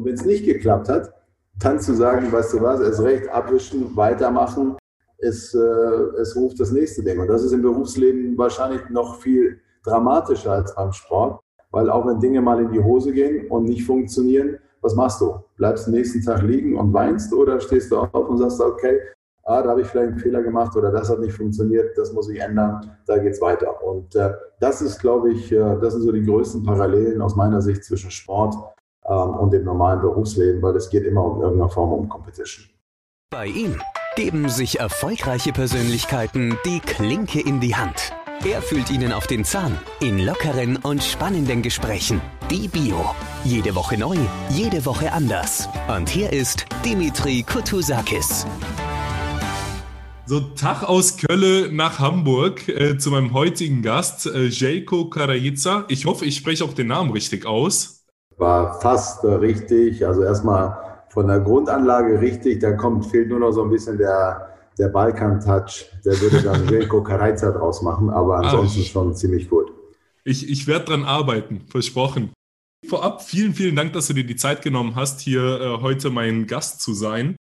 Und wenn es nicht geklappt hat, dann zu sagen, weißt du was, es recht abwischen, weitermachen, es, äh, es ruft das nächste Ding. Und das ist im Berufsleben wahrscheinlich noch viel dramatischer als beim Sport, weil auch wenn Dinge mal in die Hose gehen und nicht funktionieren, was machst du? Bleibst du nächsten Tag liegen und weinst oder stehst du auf und sagst, okay, ah, da habe ich vielleicht einen Fehler gemacht oder das hat nicht funktioniert, das muss ich ändern, da geht es weiter. Und äh, das ist, glaube ich, äh, das sind so die größten Parallelen aus meiner Sicht zwischen Sport ähm, und dem normalen Berufsleben, weil es geht immer um irgendeine Form um Competition. Bei ihm geben sich erfolgreiche Persönlichkeiten die Klinke in die Hand. Er fühlt ihnen auf den Zahn in lockeren und spannenden Gesprächen. Die Bio. Jede Woche neu, jede Woche anders. Und hier ist Dimitri Kutusakis. So, Tag aus Kölle nach Hamburg äh, zu meinem heutigen Gast, äh, Jelko Karajica. Ich hoffe, ich spreche auch den Namen richtig aus. War fast äh, richtig. Also erstmal von der Grundanlage richtig. Da kommt, fehlt nur noch so ein bisschen der, der Balkan-Touch. Der würde dann Jelko Karajica draus machen. Aber ah, ansonsten ah, schon ziemlich gut. Ich, ich werde dran arbeiten, versprochen. Vorab vielen, vielen Dank, dass du dir die Zeit genommen hast, hier äh, heute mein Gast zu sein.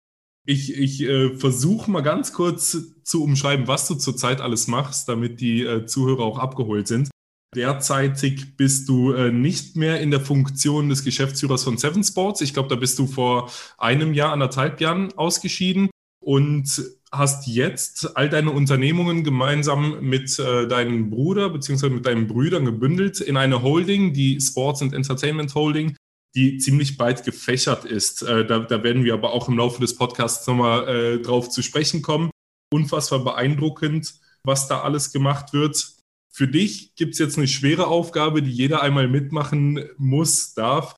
Ich, ich äh, versuche mal ganz kurz zu umschreiben, was du zurzeit alles machst, damit die äh, Zuhörer auch abgeholt sind. Derzeitig bist du äh, nicht mehr in der Funktion des Geschäftsführers von Seven Sports. Ich glaube, da bist du vor einem Jahr, anderthalb Jahren ausgeschieden und hast jetzt all deine Unternehmungen gemeinsam mit äh, deinem Bruder bzw. mit deinen Brüdern gebündelt in eine Holding, die Sports and Entertainment Holding, die ziemlich breit gefächert ist. Äh, da, da, werden wir aber auch im Laufe des Podcasts nochmal äh, drauf zu sprechen kommen. Unfassbar beeindruckend, was da alles gemacht wird. Für dich gibt es jetzt eine schwere Aufgabe, die jeder einmal mitmachen muss, darf.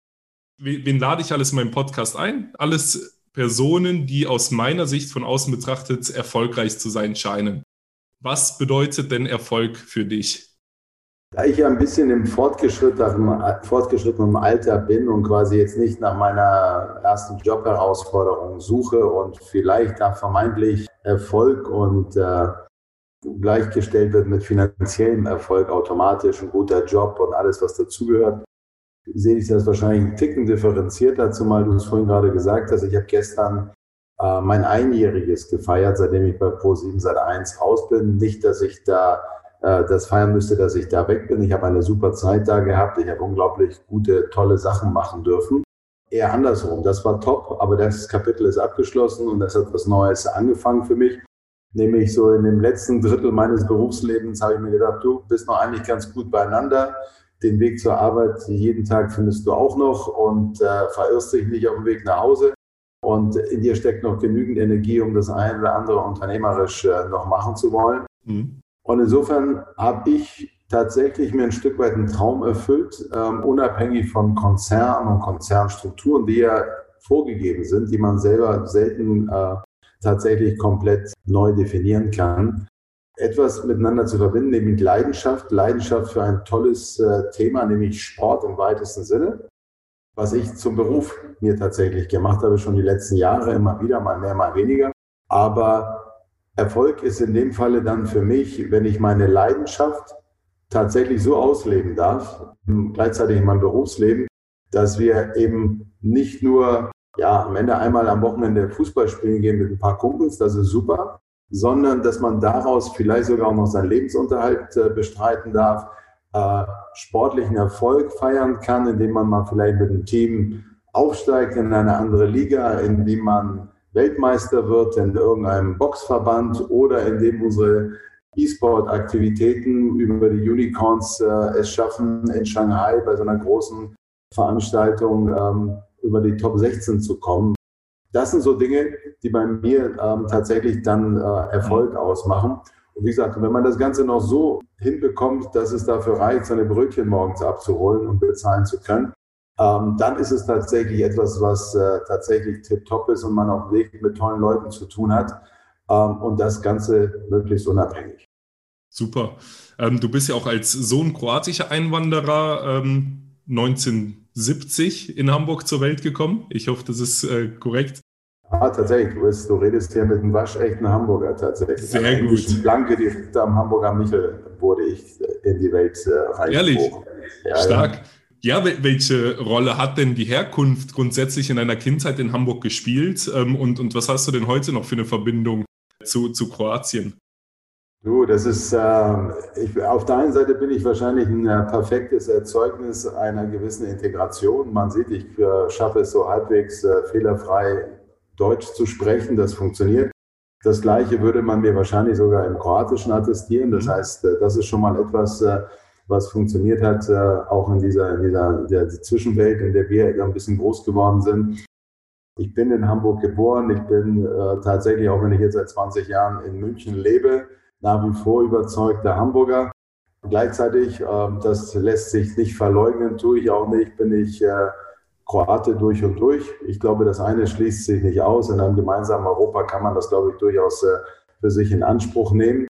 Wen, lade ich alles in meinen Podcast ein? Alles Personen, die aus meiner Sicht von außen betrachtet erfolgreich zu sein scheinen. Was bedeutet denn Erfolg für dich? Da ich ja ein bisschen im fortgeschrittenen Alter bin und quasi jetzt nicht nach meiner ersten Jobherausforderung suche und vielleicht da vermeintlich Erfolg und äh, gleichgestellt wird mit finanziellem Erfolg automatisch, ein guter Job und alles, was dazugehört, sehe ich das wahrscheinlich ein Ticken differenzierter, zumal du es vorhin gerade gesagt hast. Ich habe gestern äh, mein Einjähriges gefeiert, seitdem ich bei Pro7 seit 1 raus bin. Nicht, dass ich da äh, das feiern müsste, dass ich da weg bin. Ich habe eine super Zeit da gehabt. Ich habe unglaublich gute, tolle Sachen machen dürfen. Eher andersrum. Das war top, aber das Kapitel ist abgeschlossen und es hat was Neues angefangen für mich. Nämlich so in dem letzten Drittel meines Berufslebens habe ich mir gedacht, du bist noch eigentlich ganz gut beieinander. Den Weg zur Arbeit jeden Tag findest du auch noch und äh, verirrst dich nicht auf dem Weg nach Hause. Und in dir steckt noch genügend Energie, um das eine oder andere unternehmerisch äh, noch machen zu wollen. Mhm. Und insofern habe ich tatsächlich mir ein Stück weit einen Traum erfüllt, ähm, unabhängig von Konzernen und Konzernstrukturen, die ja vorgegeben sind, die man selber selten äh, tatsächlich komplett neu definieren kann. Etwas miteinander zu verbinden, nämlich Leidenschaft, Leidenschaft für ein tolles äh, Thema, nämlich Sport im weitesten Sinne, was ich zum Beruf mir tatsächlich gemacht habe, schon die letzten Jahre, immer wieder, mal mehr, mal weniger. Aber Erfolg ist in dem Falle dann für mich, wenn ich meine Leidenschaft tatsächlich so ausleben darf, gleichzeitig in meinem Berufsleben, dass wir eben nicht nur ja, am Ende einmal am Wochenende Fußball spielen gehen mit ein paar Kumpels, das ist super, sondern dass man daraus vielleicht sogar auch noch seinen Lebensunterhalt äh, bestreiten darf, äh, sportlichen Erfolg feiern kann, indem man mal vielleicht mit einem Team aufsteigt in eine andere Liga, indem man Weltmeister wird in irgendeinem Boxverband oder indem unsere E-Sport-Aktivitäten über die Unicorns äh, es schaffen, in Shanghai bei so einer großen Veranstaltung ähm, über die Top 16 zu kommen. Das sind so Dinge, die bei mir ähm, tatsächlich dann äh, Erfolg mhm. ausmachen. Und wie gesagt, wenn man das Ganze noch so hinbekommt, dass es dafür reicht, seine Brötchen morgens abzuholen und bezahlen zu können, ähm, dann ist es tatsächlich etwas, was äh, tatsächlich tipptopp ist und man auch wirklich mit tollen Leuten zu tun hat. Ähm, und das Ganze möglichst unabhängig. Super. Ähm, du bist ja auch als Sohn kroatischer Einwanderer ähm, 19 70 in Hamburg zur Welt gekommen. Ich hoffe, das ist äh, korrekt. Ah, tatsächlich, du, redest hier mit einem waschechten Hamburger tatsächlich. Sehr gut. Flanke direkt am Hamburger Michel wurde ich äh, in die Welt äh, reingeboren. Ehrlich? Ja, Stark. Ja. ja. welche Rolle hat denn die Herkunft grundsätzlich in deiner Kindheit in Hamburg gespielt? Ähm, und, und was hast du denn heute noch für eine Verbindung zu, zu Kroatien? Du, das ist, äh, ich, auf der einen Seite bin ich wahrscheinlich ein äh, perfektes Erzeugnis einer gewissen Integration. Man sieht, ich äh, schaffe es so halbwegs äh, fehlerfrei Deutsch zu sprechen, das funktioniert. Das Gleiche würde man mir wahrscheinlich sogar im Kroatischen attestieren. Das mhm. heißt, äh, das ist schon mal etwas, äh, was funktioniert hat, auch in dieser, in dieser der Zwischenwelt, in der wir ein bisschen groß geworden sind. Ich bin in Hamburg geboren. Ich bin tatsächlich, auch wenn ich jetzt seit 20 Jahren in München lebe, nach wie vor überzeugter Hamburger. Gleichzeitig, ähm, das lässt sich nicht verleugnen, tue ich auch nicht, bin ich äh, Kroate durch und durch. Ich glaube, das eine schließt sich nicht aus. In einem gemeinsamen Europa kann man das, glaube ich, durchaus äh, für sich in Anspruch nehmen.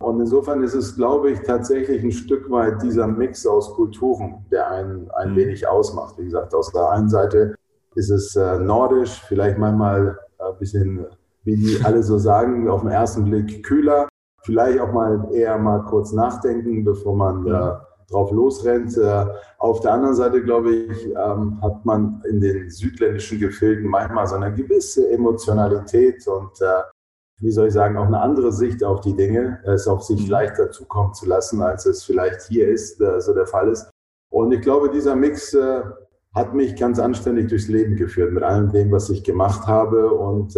Und insofern ist es, glaube ich, tatsächlich ein Stück weit dieser Mix aus Kulturen, der einen ein mhm. wenig ausmacht. Wie gesagt, aus der einen Seite ist es äh, nordisch, vielleicht manchmal ein bisschen, wie die alle so sagen, auf den ersten Blick kühler vielleicht auch mal eher mal kurz nachdenken, bevor man äh, drauf losrennt. Äh, auf der anderen Seite, glaube ich, ähm, hat man in den südländischen Gefilden manchmal so eine gewisse Emotionalität und äh, wie soll ich sagen, auch eine andere Sicht auf die Dinge, es auf sich mhm. leichter zukommen zu lassen, als es vielleicht hier ist, äh, so der Fall ist. Und ich glaube, dieser Mix hat mich ganz anständig durchs Leben geführt mit allem dem, was ich gemacht habe und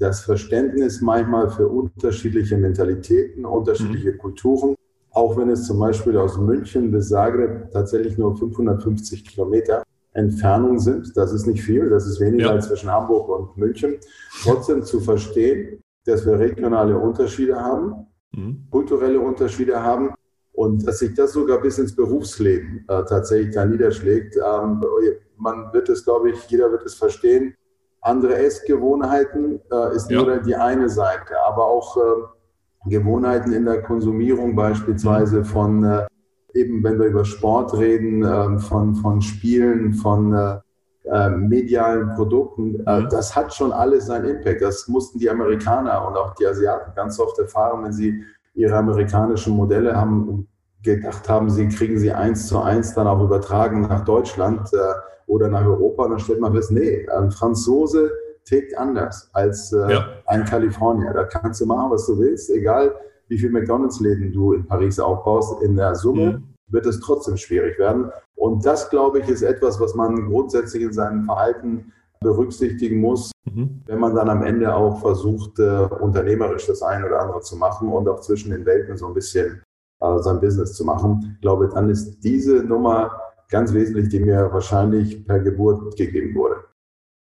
das Verständnis manchmal für unterschiedliche Mentalitäten, unterschiedliche mhm. Kulturen, auch wenn es zum Beispiel aus München bis Zagreb tatsächlich nur 550 Kilometer Entfernung sind. Das ist nicht viel, das ist weniger ja. als zwischen Hamburg und München. Trotzdem zu verstehen, dass wir regionale Unterschiede haben, mhm. kulturelle Unterschiede haben und dass sich das sogar bis ins Berufsleben äh, tatsächlich da niederschlägt. Ähm, man wird es, glaube ich, jeder wird es verstehen, andere Essgewohnheiten äh, ist ja. nur die eine Seite, aber auch äh, Gewohnheiten in der Konsumierung beispielsweise von, äh, eben wenn wir über Sport reden, ähm, von, von Spielen, von äh, äh, medialen Produkten, äh, mhm. das hat schon alles seinen Impact. Das mussten die Amerikaner und auch die Asiaten ganz oft erfahren, wenn sie ihre amerikanischen Modelle haben gedacht haben, sie kriegen sie eins zu eins dann auch übertragen nach Deutschland oder nach Europa, und dann stellt man fest, nee, ein Franzose tickt anders als äh, ja. ein Kalifornier. Da kannst du machen, was du willst, egal wie viele McDonalds-Läden du in Paris aufbaust. In der Summe mhm. wird es trotzdem schwierig werden. Und das, glaube ich, ist etwas, was man grundsätzlich in seinem Verhalten berücksichtigen muss, mhm. wenn man dann am Ende auch versucht, äh, unternehmerisch das eine oder andere zu machen und auch zwischen den Welten so ein bisschen äh, sein Business zu machen. Ich glaube, dann ist diese Nummer ganz wesentlich, die mir wahrscheinlich per Geburt gegeben wurde.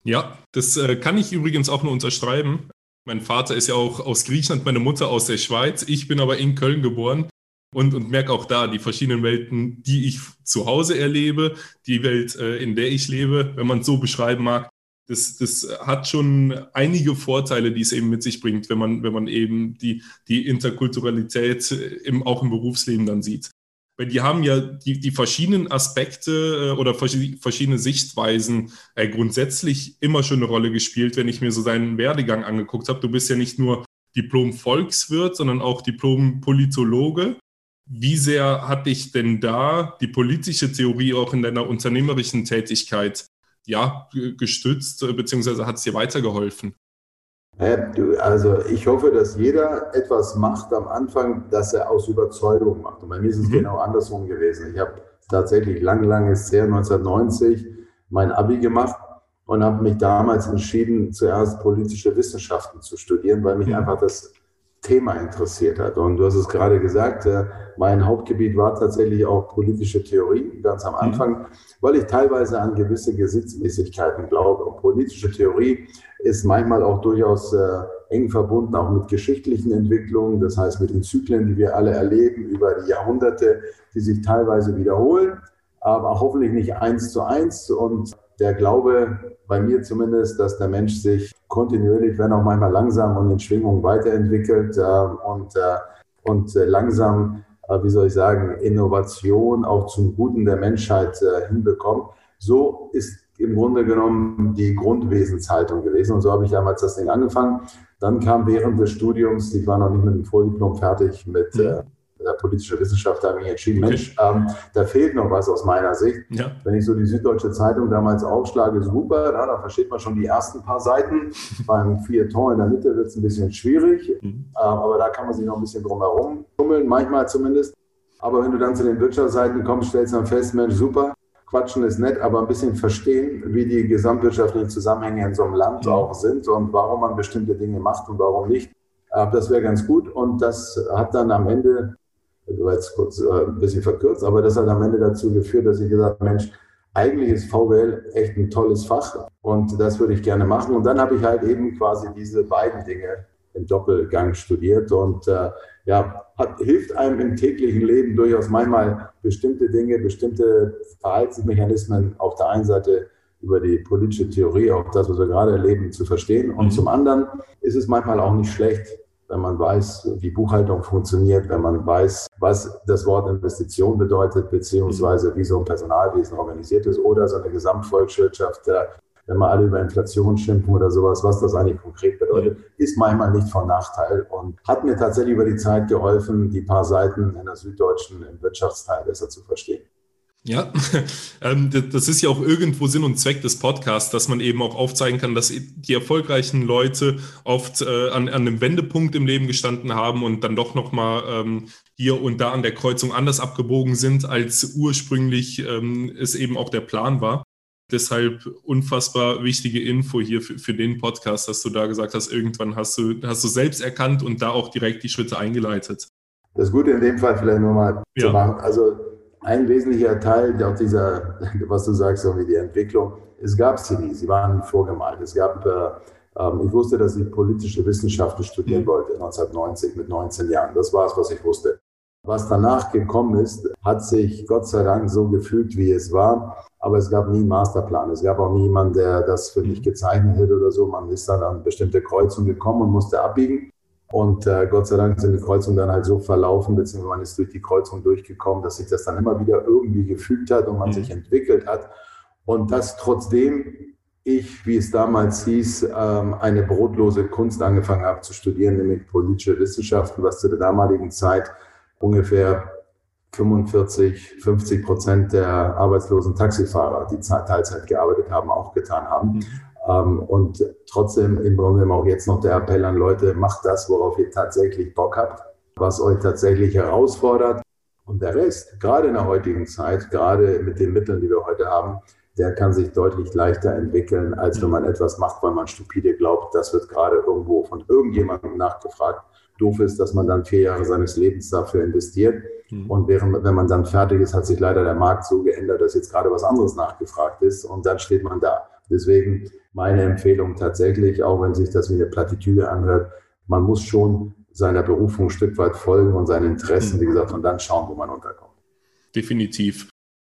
Ja, das äh, kann ich übrigens auch nur unterschreiben. Mein Vater ist ja auch aus Griechenland, meine Mutter aus der Schweiz. Ich bin aber in Köln geboren und, und merke auch da die verschiedenen Welten, die ich zu Hause erlebe, die Welt, äh, in der ich lebe, wenn man es so beschreiben mag. Das, das hat schon einige Vorteile, die es eben mit sich bringt, wenn man, wenn man eben die, die Interkulturalität im, auch im Berufsleben dann sieht weil die haben ja die, die verschiedenen Aspekte äh, oder verschiedene Sichtweisen äh, grundsätzlich immer schon eine Rolle gespielt, wenn ich mir so seinen Werdegang angeguckt habe. Du bist ja nicht nur Diplom-Volkswirt, sondern auch Diplom-Politologe. Wie sehr hat dich denn da die politische Theorie auch in deiner unternehmerischen Tätigkeit ja, gestützt, äh, beziehungsweise hat es dir weitergeholfen? Also ich hoffe, dass jeder etwas macht am Anfang, das er aus Überzeugung macht. Und bei mir ist es mhm. genau andersrum gewesen. Ich habe tatsächlich lang, lange sehr 1990 mein Abi gemacht und habe mich damals entschieden, zuerst politische Wissenschaften zu studieren, weil mich mhm. einfach das Thema interessiert hat. Und du hast es gerade gesagt, äh, mein Hauptgebiet war tatsächlich auch politische Theorie, ganz am mhm. Anfang, weil ich teilweise an gewisse Gesetzmäßigkeiten glaube. Und politische Theorie ist manchmal auch durchaus äh, eng verbunden, auch mit geschichtlichen Entwicklungen, das heißt mit den Zyklen, die wir alle erleben über die Jahrhunderte, die sich teilweise wiederholen, aber hoffentlich nicht eins zu eins. Und der Glaube, bei mir zumindest, dass der Mensch sich kontinuierlich, wenn auch manchmal langsam und in Schwingungen weiterentwickelt äh, und, äh, und äh, langsam, wie soll ich sagen, Innovation auch zum Guten der Menschheit hinbekommt. So ist im Grunde genommen die Grundwesenshaltung gewesen. Und so habe ich damals das Ding angefangen. Dann kam während des Studiums, ich war noch nicht mit dem Vordiplom fertig, mit, mhm. Der politische Wissenschaftler habe ich entschieden. Mensch, ähm, da fehlt noch was aus meiner Sicht. Ja. Wenn ich so die Süddeutsche Zeitung damals aufschlage, super, na, da versteht man schon die ersten paar Seiten. Beim Feuilleton in der Mitte wird es ein bisschen schwierig, mhm. ähm, aber da kann man sich noch ein bisschen drum herum tummeln, manchmal zumindest. Aber wenn du dann zu den Wirtschaftsseiten kommst, stellst du dann fest, Mensch, super, Quatschen ist nett, aber ein bisschen verstehen, wie die gesamtwirtschaftlichen Zusammenhänge in so einem Land mhm. auch sind und warum man bestimmte Dinge macht und warum nicht. Äh, das wäre ganz gut. Und das hat dann am Ende, also jetzt kurz äh, ein bisschen verkürzt, aber das hat am Ende dazu geführt, dass ich gesagt habe, Mensch, eigentlich ist VWL echt ein tolles Fach und das würde ich gerne machen. Und dann habe ich halt eben quasi diese beiden Dinge im Doppelgang studiert und äh, ja, hat, hilft einem im täglichen Leben durchaus manchmal bestimmte Dinge, bestimmte Verhaltensmechanismen auf der einen Seite über die politische Theorie, auch das, was wir gerade erleben, zu verstehen. Und mhm. zum anderen ist es manchmal auch nicht schlecht, wenn man weiß, wie Buchhaltung funktioniert, wenn man weiß, was das Wort Investition bedeutet, beziehungsweise wie so ein Personalwesen organisiert ist oder so eine Gesamtvolkswirtschaft, wenn wir alle über Inflation schimpfen oder sowas, was das eigentlich konkret bedeutet, ist manchmal nicht von Nachteil und hat mir tatsächlich über die Zeit geholfen, die paar Seiten in der Süddeutschen im Wirtschaftsteil besser zu verstehen. Ja, ähm, das ist ja auch irgendwo Sinn und Zweck des Podcasts, dass man eben auch aufzeigen kann, dass die erfolgreichen Leute oft äh, an, an einem Wendepunkt im Leben gestanden haben und dann doch nochmal ähm, hier und da an der Kreuzung anders abgebogen sind, als ursprünglich ähm, es eben auch der Plan war. Deshalb unfassbar wichtige Info hier für, für den Podcast, dass du da gesagt hast, irgendwann hast du, hast du selbst erkannt und da auch direkt die Schritte eingeleitet. Das Gute in dem Fall vielleicht nochmal ja. zu machen. Also ein wesentlicher Teil auch dieser, was du sagst, so wie die Entwicklung, es gab sie nie, sie waren vorgemalt. Es gab, äh, äh, ich wusste, dass ich politische Wissenschaften studieren mhm. wollte, 1990 mit 19 Jahren. Das war es, was ich wusste. Was danach gekommen ist, hat sich Gott sei Dank so gefühlt, wie es war. Aber es gab nie einen Masterplan. Es gab auch niemanden, der das für mich gezeichnet hätte oder so. Man ist dann an bestimmte Kreuzungen gekommen und musste abbiegen. Und äh, Gott sei Dank sind die Kreuzungen dann halt so verlaufen, beziehungsweise man ist durch die Kreuzung durchgekommen, dass sich das dann immer wieder irgendwie gefügt hat und man mhm. sich entwickelt hat. Und das trotzdem ich, wie es damals hieß, ähm, eine brotlose Kunst angefangen habe zu studieren, nämlich politische Wissenschaften, was zu der damaligen Zeit ungefähr 45, 50 Prozent der arbeitslosen Taxifahrer, die Teilzeit gearbeitet haben, auch getan haben. Ähm, und trotzdem im Grunde auch jetzt noch der Appell an Leute, macht das, worauf ihr tatsächlich Bock habt, was euch tatsächlich herausfordert. Und der Rest, gerade in der heutigen Zeit, gerade mit den Mitteln, die wir heute haben, der kann sich deutlich leichter entwickeln, als wenn man etwas macht, weil man stupide glaubt, das wird gerade irgendwo von irgendjemandem nachgefragt. Doof ist, dass man dann vier Jahre seines Lebens dafür investiert. Mhm. Und während, wenn man dann fertig ist, hat sich leider der Markt so geändert, dass jetzt gerade was anderes nachgefragt ist. Und dann steht man da. Deswegen meine Empfehlung tatsächlich, auch wenn sich das wie eine Plattitüde anhört, man muss schon seiner Berufung ein Stück weit folgen und seinen Interessen, wie gesagt, und dann schauen, wo man unterkommt. Definitiv.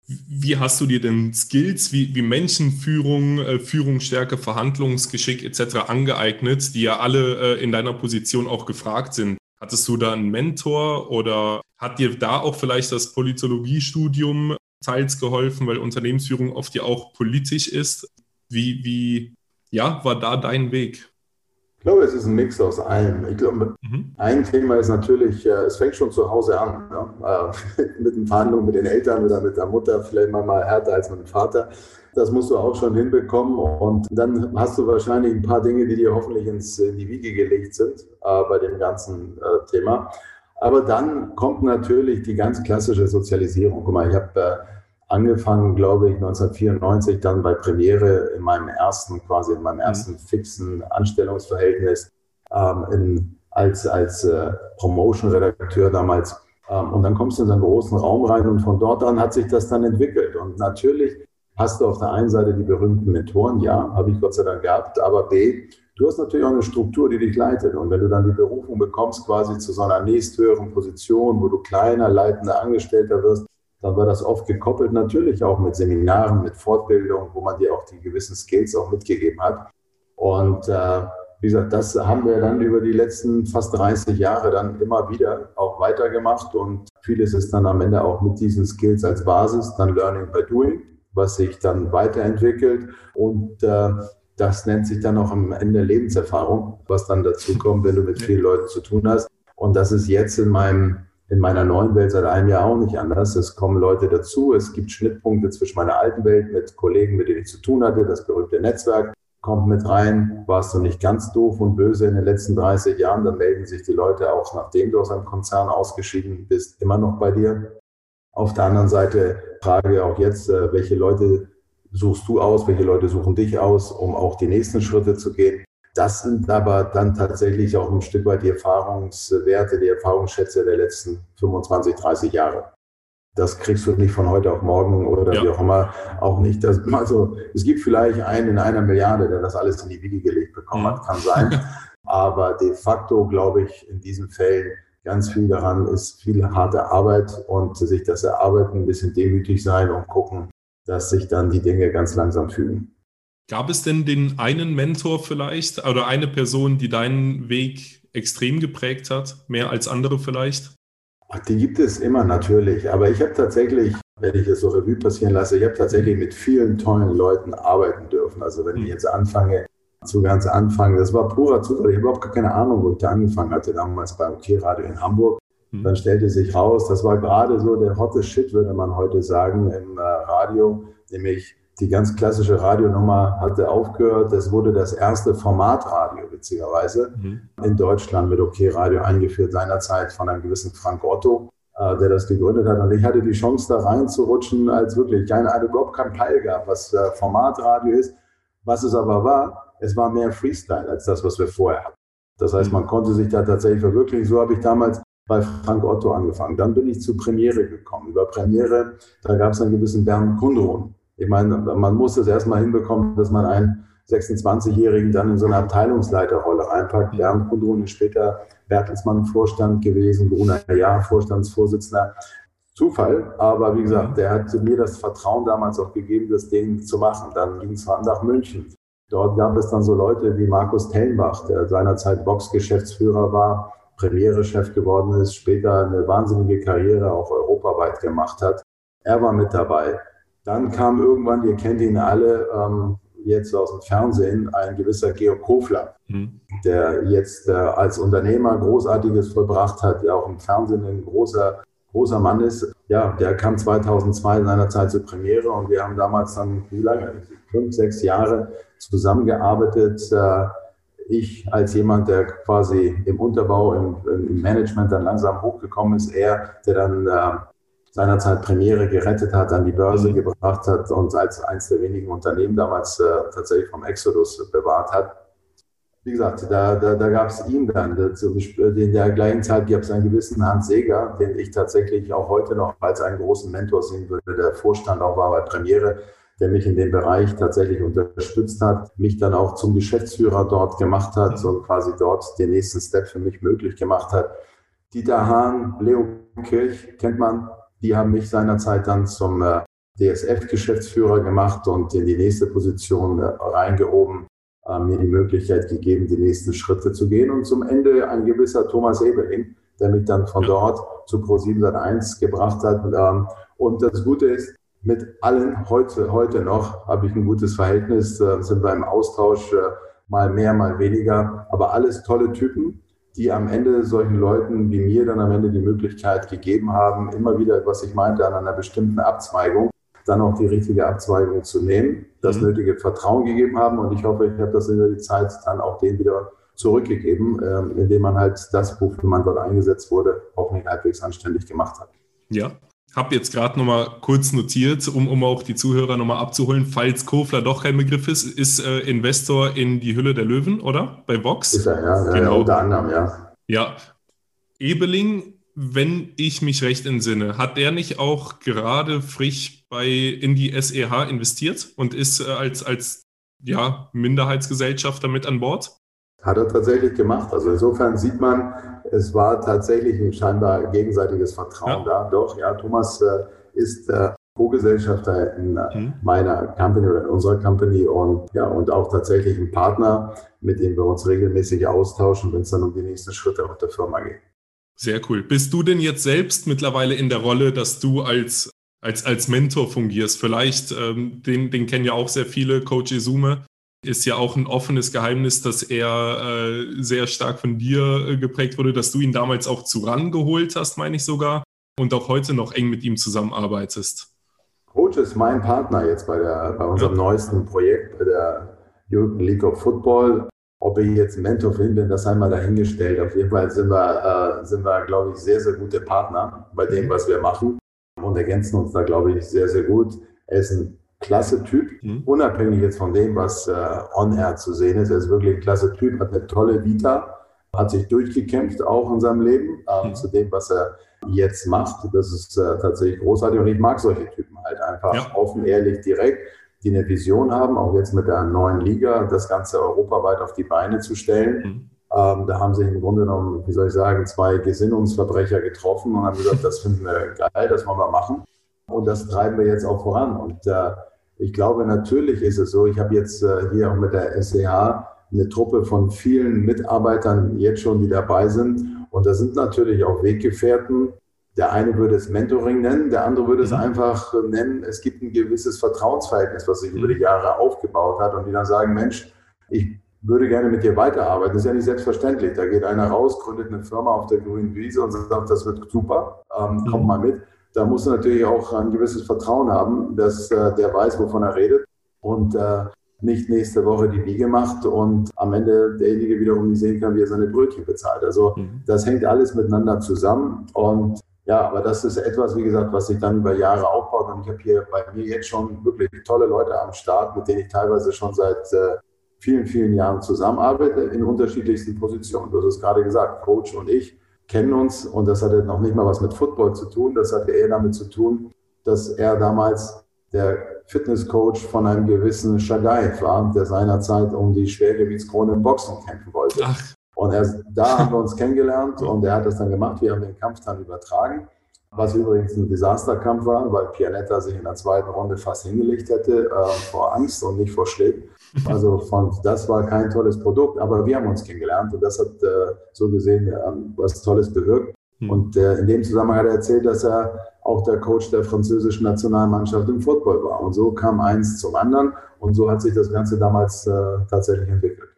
Wie hast du dir denn Skills wie, wie Menschenführung, äh, Führungsstärke, Verhandlungsgeschick etc. angeeignet, die ja alle äh, in deiner Position auch gefragt sind? Hattest du da einen Mentor oder hat dir da auch vielleicht das Politologiestudium teils geholfen, weil Unternehmensführung oft ja auch politisch ist? Wie, wie ja, war da dein Weg? Ich glaube, es ist ein Mix aus allem. Ich glaube, mhm. ein Thema ist natürlich, äh, es fängt schon zu Hause an. Äh, mit den Verhandlungen mit den Eltern oder mit der Mutter, vielleicht mal härter als mit dem Vater. Das musst du auch schon hinbekommen. Und dann hast du wahrscheinlich ein paar Dinge, die dir hoffentlich ins, in die Wiege gelegt sind äh, bei dem ganzen äh, Thema. Aber dann kommt natürlich die ganz klassische Sozialisierung. Guck mal, ich habe äh, angefangen, glaube ich, 1994 dann bei Premiere in meinem ersten, quasi in meinem mhm. ersten fixen Anstellungsverhältnis ähm, in, als, als äh, Promotion-Redakteur damals. Ähm, und dann kommst du in so einen großen Raum rein und von dort an hat sich das dann entwickelt. Und natürlich hast du auf der einen Seite die berühmten Mentoren, ja, habe ich Gott sei Dank gehabt, aber B, du hast natürlich auch eine Struktur, die dich leitet. Und wenn du dann die Berufung bekommst, quasi zu so einer nächsthöheren Position, wo du kleiner, leitender Angestellter wirst, dann war das oft gekoppelt natürlich auch mit Seminaren, mit Fortbildung, wo man dir auch die gewissen Skills auch mitgegeben hat. Und äh, wie gesagt, das haben wir dann über die letzten fast 30 Jahre dann immer wieder auch weitergemacht und vieles ist dann am Ende auch mit diesen Skills als Basis, dann Learning by Doing, was sich dann weiterentwickelt und äh, das nennt sich dann auch am Ende Lebenserfahrung, was dann dazu kommt, wenn du mit vielen Leuten zu tun hast. Und das ist jetzt in meinem in meiner neuen Welt seit einem Jahr auch nicht anders. Es kommen Leute dazu, es gibt Schnittpunkte zwischen meiner alten Welt mit Kollegen, mit denen ich zu tun hatte, das berühmte Netzwerk kommt mit rein, warst du nicht ganz doof und böse in den letzten 30 Jahren, dann melden sich die Leute auch, nachdem du aus einem Konzern ausgeschieden bist, immer noch bei dir. Auf der anderen Seite frage ich auch jetzt, äh, welche Leute suchst du aus, welche Leute suchen dich aus, um auch die nächsten Schritte zu gehen. Das sind aber dann tatsächlich auch ein Stück weit die Erfahrungswerte, die Erfahrungsschätze der letzten 25, 30 Jahre. Das kriegst du nicht von heute auf morgen oder ja. wie auch immer. Auch nicht. Dass, also, es gibt vielleicht einen in einer Milliarde, der das alles in die Wiege gelegt bekommen hat, kann sein. Aber de facto glaube ich in diesen Fällen ganz viel daran ist viel harte Arbeit und sich das erarbeiten, ein bisschen demütig sein und gucken, dass sich dann die Dinge ganz langsam fügen. Gab es denn den einen Mentor vielleicht oder eine Person, die deinen Weg extrem geprägt hat, mehr als andere vielleicht? Die gibt es immer natürlich, aber ich habe tatsächlich, wenn ich es so Revue passieren lasse, ich habe tatsächlich mit vielen tollen Leuten arbeiten dürfen. Also wenn ich jetzt anfange, zu ganz Anfang, das war purer Zufall, ich habe überhaupt gar keine Ahnung, wo ich da angefangen hatte, damals beim OK-Radio in Hamburg. Mhm. Dann stellte sich raus, das war gerade so der hotte Shit, würde man heute sagen, im äh, Radio, nämlich die ganz klassische Radionummer hatte aufgehört. Es wurde das erste Formatradio, witzigerweise, mhm. in Deutschland mit OK Radio eingeführt, seinerzeit von einem gewissen Frank Otto, äh, der das gegründet hat. Und ich hatte die Chance, da reinzurutschen, als wirklich keine, eine, überhaupt kein Peil gab, was äh, Formatradio ist. Was es aber war, es war mehr Freestyle als das, was wir vorher hatten. Das heißt, mhm. man konnte sich da tatsächlich verwirklichen. So habe ich damals bei Frank Otto angefangen. Dann bin ich zu Premiere gekommen. Über Premiere, da gab es einen gewissen Bernd Kundron, ich meine, man muss es erstmal hinbekommen, dass man einen 26-Jährigen dann in so eine Abteilungsleiterrolle reinpackt. Bernd Kundrun ist später Bertelsmann Vorstand gewesen, Bruna Jahr Vorstandsvorsitzender. Zufall, aber wie gesagt, der hat mir das Vertrauen damals auch gegeben, das Ding zu machen. Dann ging es nach München. Dort gab es dann so Leute wie Markus Tellenbach, der seinerzeit Box-Geschäftsführer war, Premiere-Chef geworden ist, später eine wahnsinnige Karriere auch europaweit gemacht hat. Er war mit dabei. Dann kam irgendwann, ihr kennt ihn alle, ähm, jetzt aus dem Fernsehen, ein gewisser Georg Kofler, mhm. der jetzt äh, als Unternehmer Großartiges vollbracht hat, der auch im Fernsehen ein großer, großer Mann ist. Ja, der kam 2002 seinerzeit zur Premiere und wir haben damals dann, wie lange? Fünf, sechs Jahre zusammengearbeitet. Äh, ich als jemand, der quasi im Unterbau, im, im, Management dann langsam hochgekommen ist, er, der dann äh, seinerzeit Premiere gerettet hat, an die Börse mhm. gebracht hat und als eines der wenigen Unternehmen damals äh, tatsächlich vom Exodus bewahrt hat. Wie gesagt, da, da, da gab es ihn dann. In der gleichen Zeit gab es einen gewissen Hans Seger, den ich tatsächlich auch heute noch als einen großen Mentor sehen würde, der Vorstand auch war bei Premiere, der mich in dem Bereich tatsächlich unterstützt hat, mich dann auch zum Geschäftsführer dort gemacht hat mhm. und quasi dort den nächsten Step für mich möglich gemacht hat. Dieter Hahn, Leo Kirch kennt man, die haben mich seinerzeit dann zum äh, DSF-Geschäftsführer gemacht und in die nächste Position äh, reingehoben, äh, mir die Möglichkeit gegeben, die nächsten Schritte zu gehen. Und zum Ende ein gewisser Thomas Ebeling, der mich dann von dort zu Pro7 gebracht hat. Ähm, und das Gute ist, mit allen heute, heute noch habe ich ein gutes Verhältnis, sind wir im Austausch, mal mehr, mal weniger, aber alles tolle Typen die am Ende solchen Leuten wie mir dann am Ende die Möglichkeit gegeben haben, immer wieder, was ich meinte, an einer bestimmten Abzweigung, dann auch die richtige Abzweigung zu nehmen, das mhm. nötige Vertrauen gegeben haben. Und ich hoffe, ich habe das über die Zeit dann auch denen wieder zurückgegeben, äh, indem man halt das, wofür man dort eingesetzt wurde, hoffentlich halbwegs anständig gemacht hat. Ja, habe jetzt gerade nochmal kurz notiert, um, um auch die Zuhörer nochmal abzuholen, falls Kofler doch kein Begriff ist, ist äh, Investor in die Hülle der Löwen, oder? Bei Vox? Ist er, ja, genau. ja unter anderem, ja. Ja. Ebeling, wenn ich mich recht entsinne, hat der nicht auch gerade frisch bei in die SEH investiert und ist äh, als, als ja, Minderheitsgesellschafter mit an Bord? Hat er tatsächlich gemacht. Also insofern sieht man, es war tatsächlich ein scheinbar gegenseitiges Vertrauen ja. da. Doch, ja, Thomas äh, ist äh, Co-Gesellschafter in äh, mhm. meiner Company oder in unserer Company und ja, und auch tatsächlich ein Partner, mit dem wir uns regelmäßig austauschen, wenn es dann um die nächsten Schritte auf der Firma geht. Sehr cool. Bist du denn jetzt selbst mittlerweile in der Rolle, dass du als, als, als Mentor fungierst? Vielleicht, ähm, den, den kennen ja auch sehr viele, Coach Izume, ist ja auch ein offenes Geheimnis, dass er äh, sehr stark von dir äh, geprägt wurde, dass du ihn damals auch zu ran geholt hast, meine ich sogar, und auch heute noch eng mit ihm zusammenarbeitest. Coach ist mein Partner jetzt bei, der, bei unserem ja. neuesten Projekt, bei der European League of Football. Ob ich jetzt Mentor für ihn bin, das einmal dahingestellt. Auf jeden Fall sind wir, äh, sind wir, glaube ich, sehr, sehr gute Partner bei dem, was wir machen und ergänzen uns da, glaube ich, sehr, sehr gut. Er ist ein klasse Typ, mhm. unabhängig jetzt von dem, was äh, on-air zu sehen ist. Er ist wirklich ein klasse Typ, hat eine tolle Vita, hat sich durchgekämpft auch in seinem Leben äh, mhm. zu dem, was er jetzt macht. Das ist äh, tatsächlich großartig und ich mag solche Typen halt einfach ja. offen, ehrlich, direkt, die eine Vision haben, auch jetzt mit der neuen Liga das Ganze europaweit auf die Beine zu stellen. Mhm. Ähm, da haben sich im Grunde genommen, wie soll ich sagen, zwei Gesinnungsverbrecher getroffen und haben gesagt, das finden wir geil, das wollen wir machen. Und das treiben wir jetzt auch voran. Und äh, ich glaube, natürlich ist es so, ich habe jetzt äh, hier auch mit der SEH eine Truppe von vielen Mitarbeitern jetzt schon, die dabei sind. Und da sind natürlich auch Weggefährten. Der eine würde es Mentoring nennen, der andere würde es mhm. einfach nennen, es gibt ein gewisses Vertrauensverhältnis, was sich über die Jahre aufgebaut hat und die dann sagen, Mensch, ich würde gerne mit dir weiterarbeiten. Das ist ja nicht selbstverständlich. Da geht einer raus, gründet eine Firma auf der grünen Wiese und sagt, das wird super, ähm, komm mhm. mal mit. Da muss er natürlich auch ein gewisses Vertrauen haben, dass äh, der weiß, wovon er redet. Und äh, nicht nächste Woche die Wiege macht und am Ende derjenige wiederum nicht sehen kann, wie er seine Brötchen bezahlt. Also mhm. das hängt alles miteinander zusammen und ja, aber das ist etwas, wie gesagt, was sich dann über Jahre aufbaut und ich habe hier bei mir jetzt schon wirklich tolle Leute am Start, mit denen ich teilweise schon seit äh, vielen, vielen Jahren zusammenarbeite in unterschiedlichsten Positionen. Du hast es gerade gesagt, Coach und ich kennen uns und das hatte noch nicht mal was mit Football zu tun, das hatte eher damit zu tun, dass er damals der Fitnesscoach von einem gewissen Shagai war, der seinerzeit um die Schwergewichtskrone im Boxen kämpfen wollte. Ach. Und erst da haben wir uns kennengelernt und er hat das dann gemacht. Wir haben den Kampf dann übertragen, was übrigens ein Desasterkampf war, weil Pianetta sich in der zweiten Runde fast hingelegt hätte äh, vor Angst und nicht vor Schlägen. Also von, das war kein tolles Produkt, aber wir haben uns kennengelernt und das hat äh, so gesehen äh, was Tolles bewirkt. Hm. Und äh, in dem Zusammenhang hat er erzählt, dass er auch der Coach der französischen Nationalmannschaft im Football war. Und so kam eins zum anderen und so hat sich das Ganze damals äh, tatsächlich entwickelt.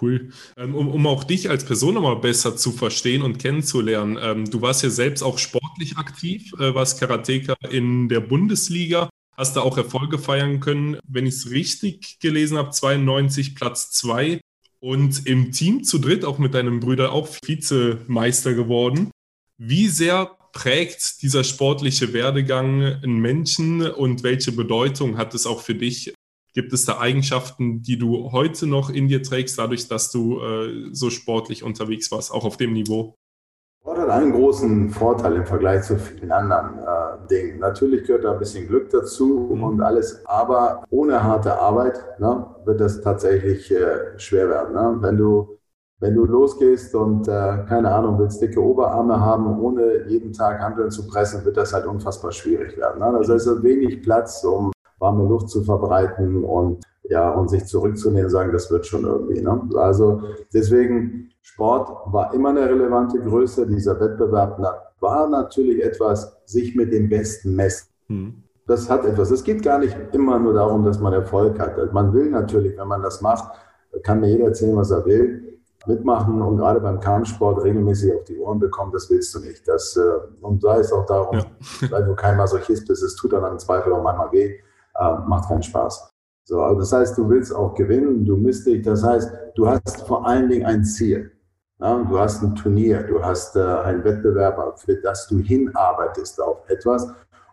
Cool. Ähm, um, um auch dich als Person nochmal besser zu verstehen und kennenzulernen. Ähm, du warst ja selbst auch sportlich aktiv, äh, warst Karateka in der Bundesliga, hast da auch Erfolge feiern können. Wenn ich es richtig gelesen habe, 92 Platz 2 und im Team zu dritt, auch mit deinem Bruder, auch Vizemeister geworden. Wie sehr prägt dieser sportliche Werdegang einen Menschen und welche Bedeutung hat es auch für dich? Gibt es da Eigenschaften, die du heute noch in dir trägst, dadurch, dass du äh, so sportlich unterwegs warst, auch auf dem Niveau? Sport hat einen großen Vorteil im Vergleich zu vielen anderen äh, Dingen. Natürlich gehört da ein bisschen Glück dazu mhm. und alles, aber ohne harte Arbeit ne, wird das tatsächlich äh, schwer werden. Ne? Wenn du wenn du losgehst und äh, keine Ahnung, willst dicke Oberarme haben, ohne jeden Tag Handeln zu pressen, wird das halt unfassbar schwierig werden. Ne? Also es ist wenig Platz, um warme Luft zu verbreiten und ja, und sich zurückzunehmen und sagen, das wird schon irgendwie. Ne? Also deswegen, Sport war immer eine relevante Größe. Dieser Wettbewerb war natürlich etwas, sich mit dem Besten messen. Hm. Das hat etwas. Es geht gar nicht immer nur darum, dass man Erfolg hat. Man will natürlich, wenn man das macht, kann mir jeder erzählen, was er will mitmachen und gerade beim Kampfsport regelmäßig auf die Ohren bekommen, das willst du nicht. Das, äh, und da ist auch darum, ja. weil du kein Masochist bist, es tut dann im Zweifel auch manchmal weh, äh, macht keinen Spaß. So, also das heißt, du willst auch gewinnen, du misst dich, das heißt, du hast vor allen Dingen ein Ziel. Ja, du hast ein Turnier, du hast äh, einen Wettbewerb, für das du hinarbeitest auf etwas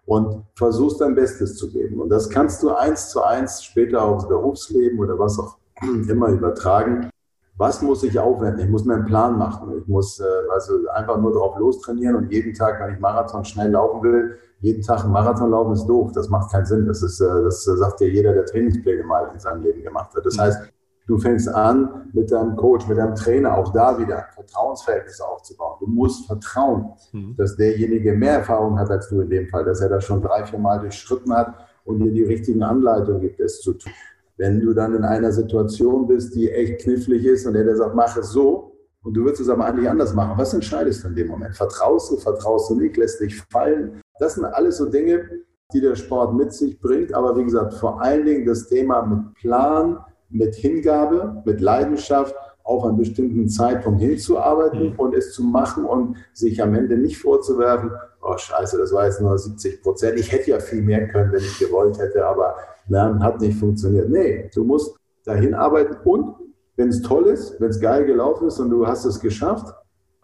und versuchst dein Bestes zu geben. Und das kannst du eins zu eins später aufs Berufsleben oder was auch immer übertragen was muss ich aufwenden? Ich muss mir einen Plan machen. Ich muss äh, also einfach nur drauf lostrainieren und jeden Tag, wenn ich Marathon schnell laufen will, jeden Tag einen Marathon laufen ist doof. Das macht keinen Sinn. Das ist, äh, das sagt dir jeder, der Trainingspläne mal in seinem Leben gemacht hat. Das mhm. heißt, du fängst an mit deinem Coach, mit deinem Trainer, auch da wieder Vertrauensverhältnisse aufzubauen. Du musst vertrauen, mhm. dass derjenige mehr Erfahrung hat als du in dem Fall, dass er das schon drei, vier Mal durchschritten hat und dir die richtigen Anleitungen gibt, es zu tun. Wenn du dann in einer Situation bist, die echt knifflig ist und der, der sagt, mach es so, und du würdest es aber eigentlich anders machen. Was entscheidest du in dem Moment? Vertraust du, vertraust du nicht, lässt dich fallen? Das sind alles so Dinge, die der Sport mit sich bringt. Aber wie gesagt, vor allen Dingen das Thema mit Plan, mit Hingabe, mit Leidenschaft auf einen bestimmten Zeitpunkt hinzuarbeiten mhm. und es zu machen und sich am Ende nicht vorzuwerfen, oh scheiße, das war jetzt nur 70 Prozent. Ich hätte ja viel mehr können, wenn ich gewollt hätte, aber Lernen hat nicht funktioniert. Nee, du musst dahin arbeiten und wenn es toll ist, wenn es geil gelaufen ist und du hast es geschafft,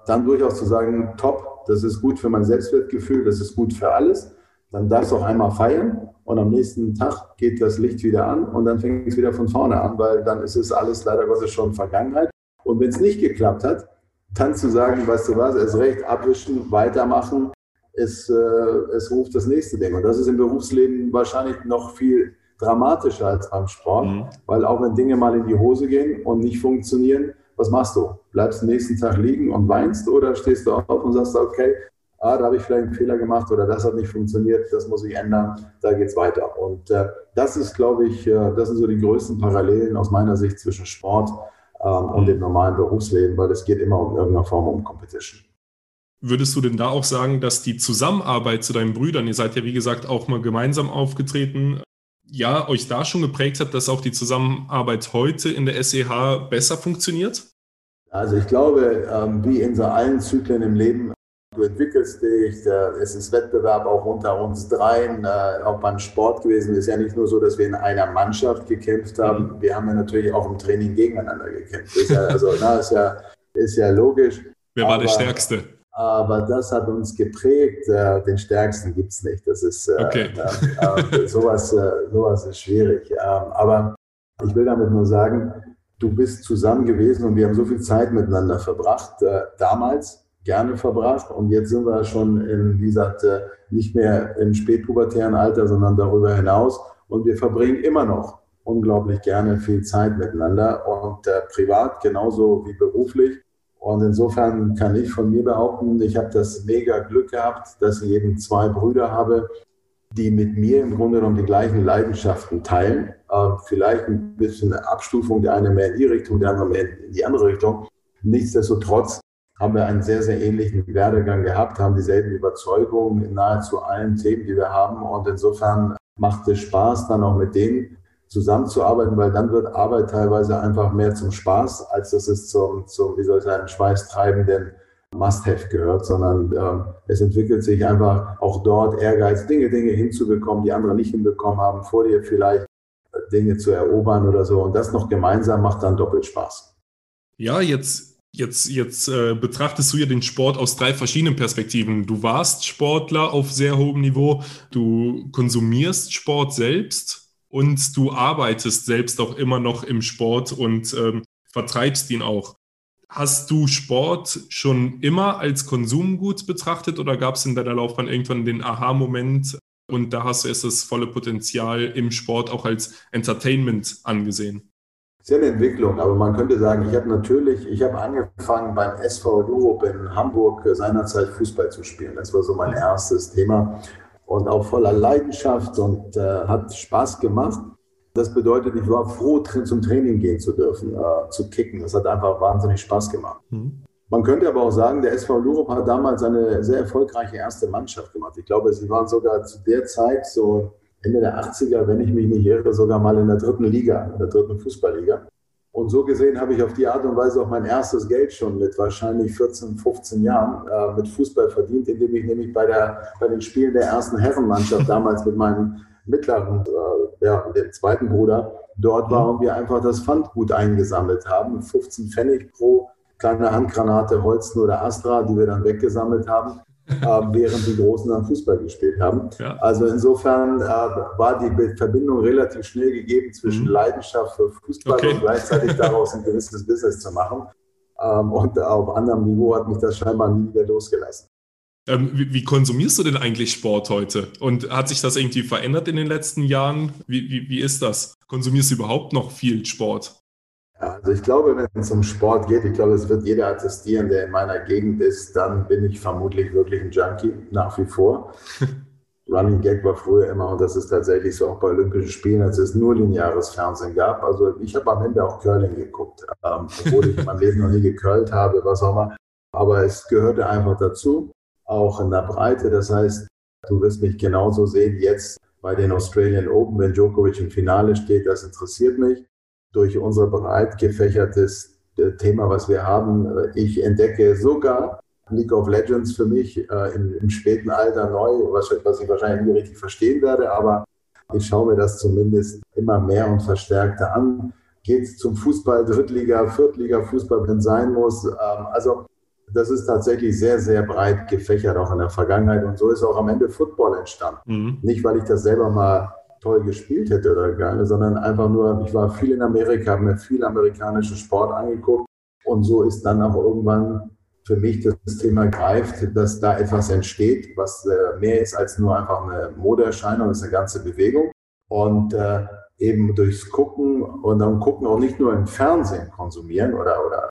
dann durchaus zu sagen, top, das ist gut für mein Selbstwertgefühl, das ist gut für alles. Dann darfst du auch einmal feiern und am nächsten Tag geht das Licht wieder an und dann fängt es wieder von vorne an, weil dann ist es alles leider Gottes schon Vergangenheit. Und wenn es nicht geklappt hat, kannst du sagen, weißt du was, es recht abwischen, weitermachen, es, äh, es ruft das nächste Ding. Und das ist im Berufsleben wahrscheinlich noch viel dramatischer als beim Sport, mhm. weil auch wenn Dinge mal in die Hose gehen und nicht funktionieren, was machst du? Bleibst du nächsten Tag liegen und weinst oder stehst du auf und sagst, okay, ah, da habe ich vielleicht einen Fehler gemacht oder das hat nicht funktioniert, das muss ich ändern, da geht es weiter. Und äh, das ist, glaube ich, äh, das sind so die größten Parallelen aus meiner Sicht zwischen Sport ähm, und dem normalen Berufsleben, weil es geht immer um irgendeine Form um Competition. Würdest du denn da auch sagen, dass die Zusammenarbeit zu deinen Brüdern, ihr seid ja wie gesagt auch mal gemeinsam aufgetreten, ja, euch da schon geprägt hat, dass auch die Zusammenarbeit heute in der SEH besser funktioniert? Also ich glaube, ähm, wie in so allen Zyklen im Leben, du entwickelst dich, es ist Wettbewerb auch unter uns dreien, äh, auch beim Sport gewesen. Es ist ja nicht nur so, dass wir in einer Mannschaft gekämpft haben, mhm. wir haben ja natürlich auch im Training gegeneinander gekämpft. Ist ja, also, na, ist, ja, ist ja logisch. Wer war der Stärkste? Aber das hat uns geprägt. Äh, den Stärksten gibt es nicht. Das ist äh, okay. äh, sowas, äh, sowas ist schwierig. Ähm, aber ich will damit nur sagen, du bist zusammen gewesen und wir haben so viel Zeit miteinander verbracht. Äh, damals gerne verbracht und jetzt sind wir schon in, wie gesagt, äh, nicht mehr im spätpubertären Alter, sondern darüber hinaus. Und wir verbringen immer noch unglaublich gerne viel Zeit miteinander und privat genauso wie beruflich. Und insofern kann ich von mir behaupten, ich habe das mega Glück gehabt, dass ich eben zwei Brüder habe, die mit mir im Grunde genommen die gleichen Leidenschaften teilen. Äh, vielleicht ein bisschen eine Abstufung, der eine mehr in die Richtung, der andere mehr in die andere Richtung. Nichtsdestotrotz haben wir einen sehr, sehr ähnlichen Werdegang gehabt, haben dieselben Überzeugungen in nahezu allen Themen, die wir haben. Und insofern macht es Spaß, dann auch mit denen zusammenzuarbeiten, weil dann wird Arbeit teilweise einfach mehr zum Spaß, als dass es zum, zum wie soll ich sagen, schweißtreibenden Must-Have gehört, sondern ähm, es entwickelt sich einfach auch dort Ehrgeiz, Dinge, Dinge hinzubekommen, die andere nicht hinbekommen haben, vor dir vielleicht Dinge zu erobern oder so. Und das noch gemeinsam macht dann doppelt Spaß. Ja, jetzt, jetzt, jetzt äh, betrachtest du ja den Sport aus drei verschiedenen Perspektiven. Du warst Sportler auf sehr hohem Niveau, du konsumierst Sport selbst und du arbeitest selbst auch immer noch im Sport und ähm, vertreibst ihn auch. Hast du Sport schon immer als Konsumgut betrachtet oder gab es in deiner Laufbahn irgendwann den Aha-Moment und da hast du erst das volle Potenzial im Sport auch als Entertainment angesehen? Sehr eine Entwicklung, aber man könnte sagen, ich habe natürlich, ich habe angefangen beim SV Durup in Hamburg seinerzeit Fußball zu spielen. Das war so mein erstes Thema und auch voller Leidenschaft und äh, hat Spaß gemacht. Das bedeutet, ich war froh, zum Training gehen zu dürfen, äh, zu kicken. Das hat einfach wahnsinnig Spaß gemacht. Mhm. Man könnte aber auch sagen, der SV Lurup hat damals eine sehr erfolgreiche erste Mannschaft gemacht. Ich glaube, sie waren sogar zu der Zeit, so Ende der 80er, wenn ich mich nicht irre, sogar mal in der dritten Liga, in der dritten Fußballliga. Und so gesehen habe ich auf die Art und Weise auch mein erstes Geld schon mit wahrscheinlich 14, 15 Jahren äh, mit Fußball verdient, indem ich nämlich bei, der, bei den Spielen der ersten Herrenmannschaft damals mit meinem mittleren, äh, ja, dem zweiten Bruder dort war und wir einfach das Pfandgut eingesammelt haben. 15 Pfennig pro kleine Handgranate, Holzen oder Astra, die wir dann weggesammelt haben. Äh, während die Großen dann Fußball gespielt haben. Ja. Also insofern äh, war die Verbindung relativ schnell gegeben zwischen mhm. Leidenschaft für Fußball okay. und gleichzeitig daraus ein gewisses Business zu machen. Ähm, und auf anderem Niveau hat mich das scheinbar nie wieder losgelassen. Ähm, wie, wie, konsumierst du denn eigentlich Sport heute? Und hat sich das irgendwie verändert in den letzten Jahren? Wie, wie, wie ist das? Konsumierst du überhaupt noch viel Sport? Also ich glaube, wenn es um Sport geht, ich glaube, es wird jeder attestieren, der in meiner Gegend ist, dann bin ich vermutlich wirklich ein Junkie, nach wie vor. Running Gag war früher immer, und das ist tatsächlich so auch bei Olympischen Spielen, als es nur lineares Fernsehen gab. Also ich habe am Ende auch Curling geguckt, ähm, obwohl ich in meinem Leben noch nie gecurlt habe, was auch immer. Aber es gehörte einfach dazu, auch in der Breite. Das heißt, du wirst mich genauso sehen jetzt bei den Australian Open, wenn Djokovic im Finale steht, das interessiert mich. Durch unser breit gefächertes äh, Thema, was wir haben. Ich entdecke sogar League of Legends für mich äh, im, im, späten Alter neu, was, was ich wahrscheinlich nie richtig verstehen werde, aber ich schaue mir das zumindest immer mehr und verstärkter an. Geht zum Fußball, Drittliga, Viertliga Fußball, wenn sein muss. Ähm, also das ist tatsächlich sehr, sehr breit gefächert, auch in der Vergangenheit. Und so ist auch am Ende Football entstanden. Mhm. Nicht, weil ich das selber mal toll gespielt hätte oder gar sondern einfach nur, ich war viel in Amerika, habe mir viel amerikanischen Sport angeguckt. Und so ist dann auch irgendwann für mich das Thema greift, dass da etwas entsteht, was äh, mehr ist als nur einfach eine Modeerscheinung, ist eine ganze Bewegung. Und äh, eben durchs Gucken und dann gucken auch nicht nur im Fernsehen konsumieren oder, oder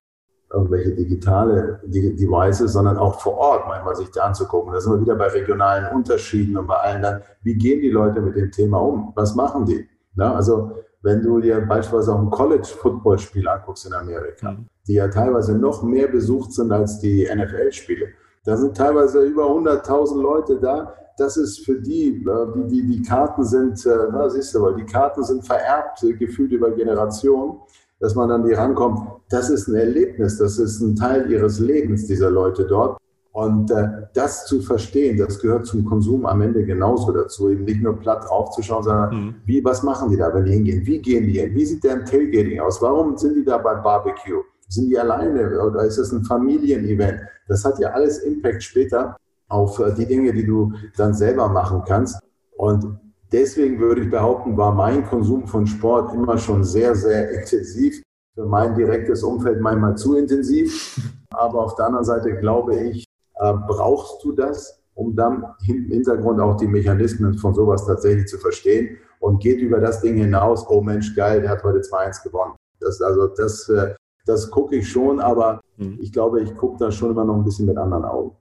irgendwelche digitale Devices, sondern auch vor Ort manchmal sich da anzugucken. Da sind wir wieder bei regionalen Unterschieden und bei allen dann, wie gehen die Leute mit dem Thema um? Was machen die? Na, also wenn du dir beispielsweise auch ein College-Football-Spiel anguckst in Amerika, mhm. die ja teilweise noch mehr besucht sind als die NFL-Spiele, da sind teilweise über 100.000 Leute da. Das ist für die, äh, die, die, die Karten sind, äh, na, siehst du, weil die Karten sind vererbt, äh, gefühlt über Generationen dass man an die rankommt, das ist ein Erlebnis, das ist ein Teil ihres Lebens dieser Leute dort. Und äh, das zu verstehen, das gehört zum Konsum am Ende genauso dazu, eben nicht nur platt draufzuschauen, sondern mhm. wie, was machen die da, wenn die hingehen? Wie gehen die hin? Wie sieht deren Tailgating aus? Warum sind die da beim Barbecue? Sind die alleine oder ist das ein Familienevent? Das hat ja alles Impact später auf äh, die Dinge, die du dann selber machen kannst. Und Deswegen würde ich behaupten, war mein Konsum von Sport immer schon sehr, sehr intensiv. Für mein direktes Umfeld manchmal zu intensiv. Aber auf der anderen Seite glaube ich, äh, brauchst du das, um dann im Hintergrund auch die Mechanismen von sowas tatsächlich zu verstehen und geht über das Ding hinaus, oh Mensch, geil, der hat heute 2-1 gewonnen. Das, also das, äh, das gucke ich schon, aber mhm. ich glaube, ich gucke da schon immer noch ein bisschen mit anderen Augen.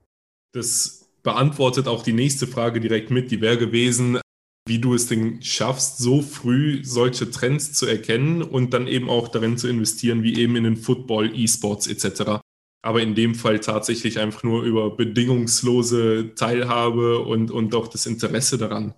Das beantwortet auch die nächste Frage direkt mit, die wäre gewesen, wie du es denn schaffst, so früh solche Trends zu erkennen und dann eben auch darin zu investieren, wie eben in den Football, E-Sports etc. Aber in dem Fall tatsächlich einfach nur über bedingungslose Teilhabe und, und auch das Interesse daran.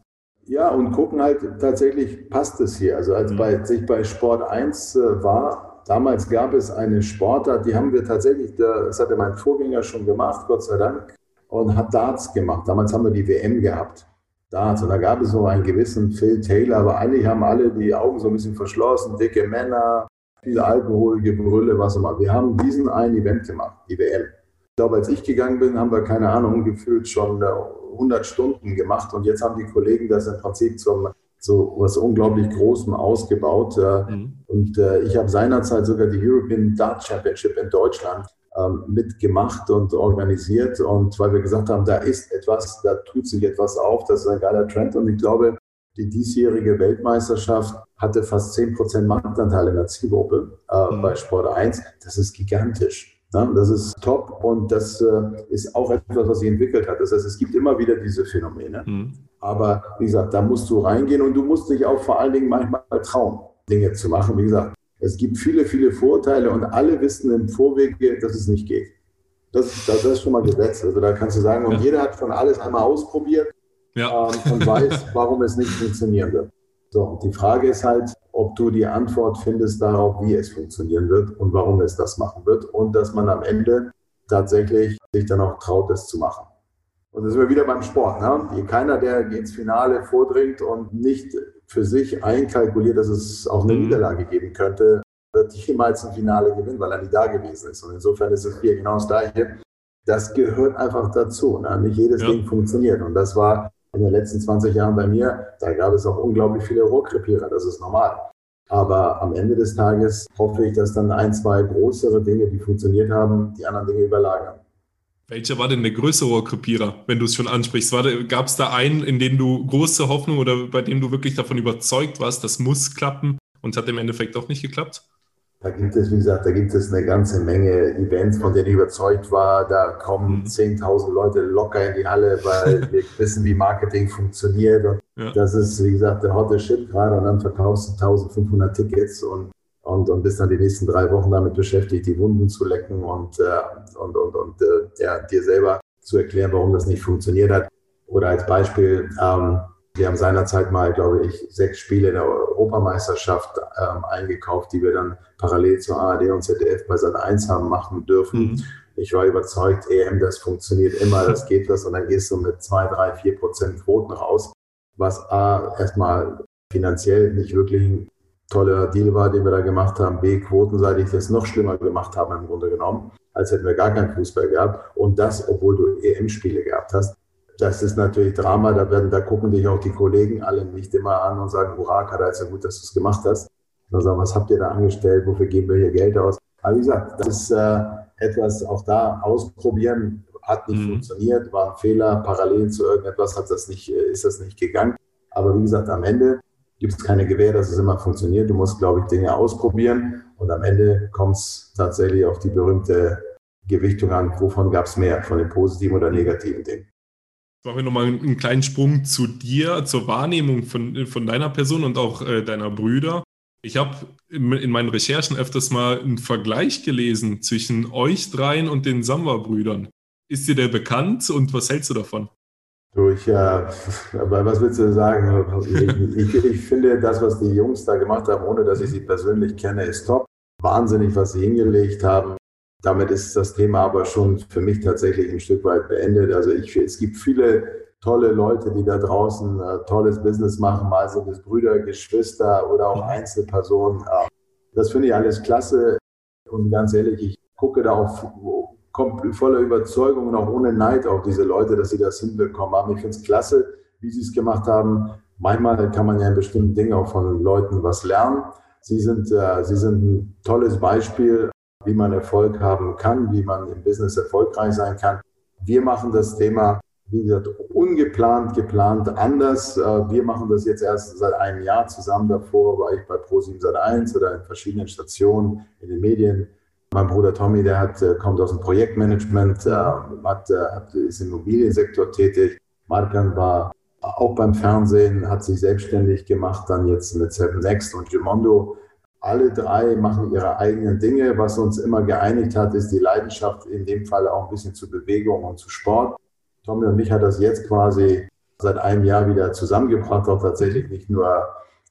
Ja, und gucken halt tatsächlich, passt es hier. Also als mhm. bei, ich bei Sport 1 äh, war, damals gab es eine Sportart, die haben wir tatsächlich, das hatte mein Vorgänger schon gemacht, Gott sei Dank, und hat Darts gemacht. Damals haben wir die WM gehabt. Darts. Und da gab es so einen gewissen Phil Taylor, aber eigentlich haben alle die Augen so ein bisschen verschlossen, dicke Männer, viel Alkohol, Gebrülle, was auch immer. Wir haben diesen einen Event gemacht, die WM. Ich glaube, als ich gegangen bin, haben wir, keine Ahnung, gefühlt schon 100 äh, Stunden gemacht und jetzt haben die Kollegen das im Prinzip zum so was unglaublich Großem ausgebaut. Äh, mhm. Und äh, ich habe seinerzeit sogar die European Dart Championship in Deutschland ähm, mitgemacht und organisiert. Und weil wir gesagt haben, da ist etwas, da tut sich etwas auf, das ist ein geiler Trend. Und ich glaube, die diesjährige Weltmeisterschaft hatte fast 10% Marktanteil in der Zielgruppe äh, mhm. bei Sport 1. Das ist gigantisch. Ne? Das ist top und das äh, ist auch etwas, was sich entwickelt hat. Das heißt, es gibt immer wieder diese Phänomene. Mhm. Aber wie gesagt, da musst du reingehen und du musst dich auch vor allen Dingen manchmal trauen, Dinge zu machen. Wie gesagt, es gibt viele, viele Vorteile und alle wissen im Vorwege, dass es nicht geht. Das, das, ist schon mal Gesetz. Also da kannst du sagen, und ja. jeder hat schon alles einmal ausprobiert ja. ähm, und weiß, warum es nicht funktionieren wird. So, die Frage ist halt, ob du die Antwort findest darauf, wie es funktionieren wird und warum es das machen wird und dass man am Ende tatsächlich sich dann auch traut, es zu machen. Und da sind wir wieder beim Sport. Ne? Keiner, der ins Finale vordringt und nicht für sich einkalkuliert, dass es auch eine mhm. Niederlage geben könnte, wird jemals ein Finale gewinnen, weil er nie da gewesen ist. Und insofern ist es hier genau das Gleiche. Das gehört einfach dazu. Ne? Nicht jedes ja. Ding funktioniert. Und das war in den letzten 20 Jahren bei mir, da gab es auch unglaublich viele Rohrkrepierer. Das ist normal. Aber am Ende des Tages hoffe ich, dass dann ein, zwei größere Dinge, die funktioniert haben, die anderen Dinge überlagern. Welcher war denn der größere Rohrkrepierer, wenn du es schon ansprichst? Gab es da einen, in dem du große Hoffnung oder bei dem du wirklich davon überzeugt warst, das muss klappen und hat im Endeffekt auch nicht geklappt? Da gibt es, wie gesagt, da gibt es eine ganze Menge Events, von denen ich überzeugt war. Da kommen mhm. 10.000 Leute locker in die Halle, weil wir wissen, wie Marketing funktioniert. Und ja. das ist, wie gesagt, der hotte Shit gerade. Und dann verkaufst du 1.500 Tickets und und, und bist dann die nächsten drei Wochen damit beschäftigt, die Wunden zu lecken und, äh, und, und, und äh, ja, dir selber zu erklären, warum das nicht funktioniert hat. Oder als Beispiel, ähm, Wir haben seinerzeit mal, glaube ich, sechs Spiele in der Europameisterschaft ähm, eingekauft, die wir dann parallel zur ARD und ZDF bei Sat 1 haben machen dürfen. Mhm. Ich war überzeugt, EM, das funktioniert immer, das geht was und dann gehst du mit zwei, drei, vier Prozent Quoten raus, was A, erstmal finanziell nicht wirklich toller Deal war, den wir da gemacht haben, B, quotenseitig das noch schlimmer gemacht haben im Grunde genommen, als hätten wir gar keinen Fußball gehabt und das, obwohl du EM-Spiele gehabt hast das ist natürlich Drama. Da, werden, da gucken dich auch die Kollegen alle nicht immer an und sagen, hurra, Kader, ist ja gut, dass du es gemacht hast. Sagen, was habt ihr da angestellt? Wofür geben wir hier Geld aus? Aber wie gesagt, das ist äh, etwas auch da ausprobieren, hat nicht mhm. funktioniert, war ein Fehler. Parallel zu irgendetwas hat das nicht, äh, ist das nicht gegangen. Aber wie gesagt, am Ende gibt es keine Gewähr, dass es immer funktioniert. Du musst, glaube ich, Dinge ausprobieren und am Ende kommt es tatsächlich auf die berühmte Gewichtung an, wovon gab es mehr, von den positiven oder negativen Dingen machen wir nochmal einen kleinen Sprung zu dir, zur Wahrnehmung von, von deiner Person und auch äh, deiner Brüder. Ich habe in, in, meinen Recherchen öfters mal einen Vergleich gelesen zwischen euch dreien und den Samba-Brüdern. Ist dir der bekannt und was hältst du davon? Du, ich, äh, was willst du sagen? Ich, ich, ich, finde, das, was die Jungs da gemacht haben, ohne dass ich sie persönlich kenne, ist top. Wahnsinnig, was sie hingelegt haben. Damit ist das Thema aber schon für mich tatsächlich ein Stück weit beendet. Also ich, es gibt viele tolle Leute, die da draußen äh, tolles Business machen, mal sind es Brüder, Geschwister oder auch Einzelpersonen. Äh, das finde ich alles klasse. Und ganz ehrlich, ich gucke da auch voller Überzeugung und auch ohne Neid auf diese Leute, dass sie das hinbekommen haben. Ich finde es klasse, wie sie es gemacht haben. Manchmal kann man ja in bestimmten Dingen auch von Leuten was lernen. Sie sind, äh, sie sind ein tolles Beispiel wie man Erfolg haben kann, wie man im Business erfolgreich sein kann. Wir machen das Thema, wie gesagt, ungeplant, geplant anders. Äh, wir machen das jetzt erst seit einem Jahr zusammen. Davor war ich bei Pro7 Sat 1 oder in verschiedenen Stationen in den Medien. Mein Bruder Tommy, der hat, äh, kommt aus dem Projektmanagement, äh, hat, ist im Immobiliensektor tätig. Markan war auch beim Fernsehen, hat sich selbstständig gemacht, dann jetzt mit Seven Next und Gimondo alle drei machen ihre eigenen Dinge. Was uns immer geeinigt hat, ist die Leidenschaft, in dem Fall auch ein bisschen zu Bewegung und zu Sport. Tommy und mich hat das jetzt quasi seit einem Jahr wieder zusammengebracht, auch tatsächlich nicht nur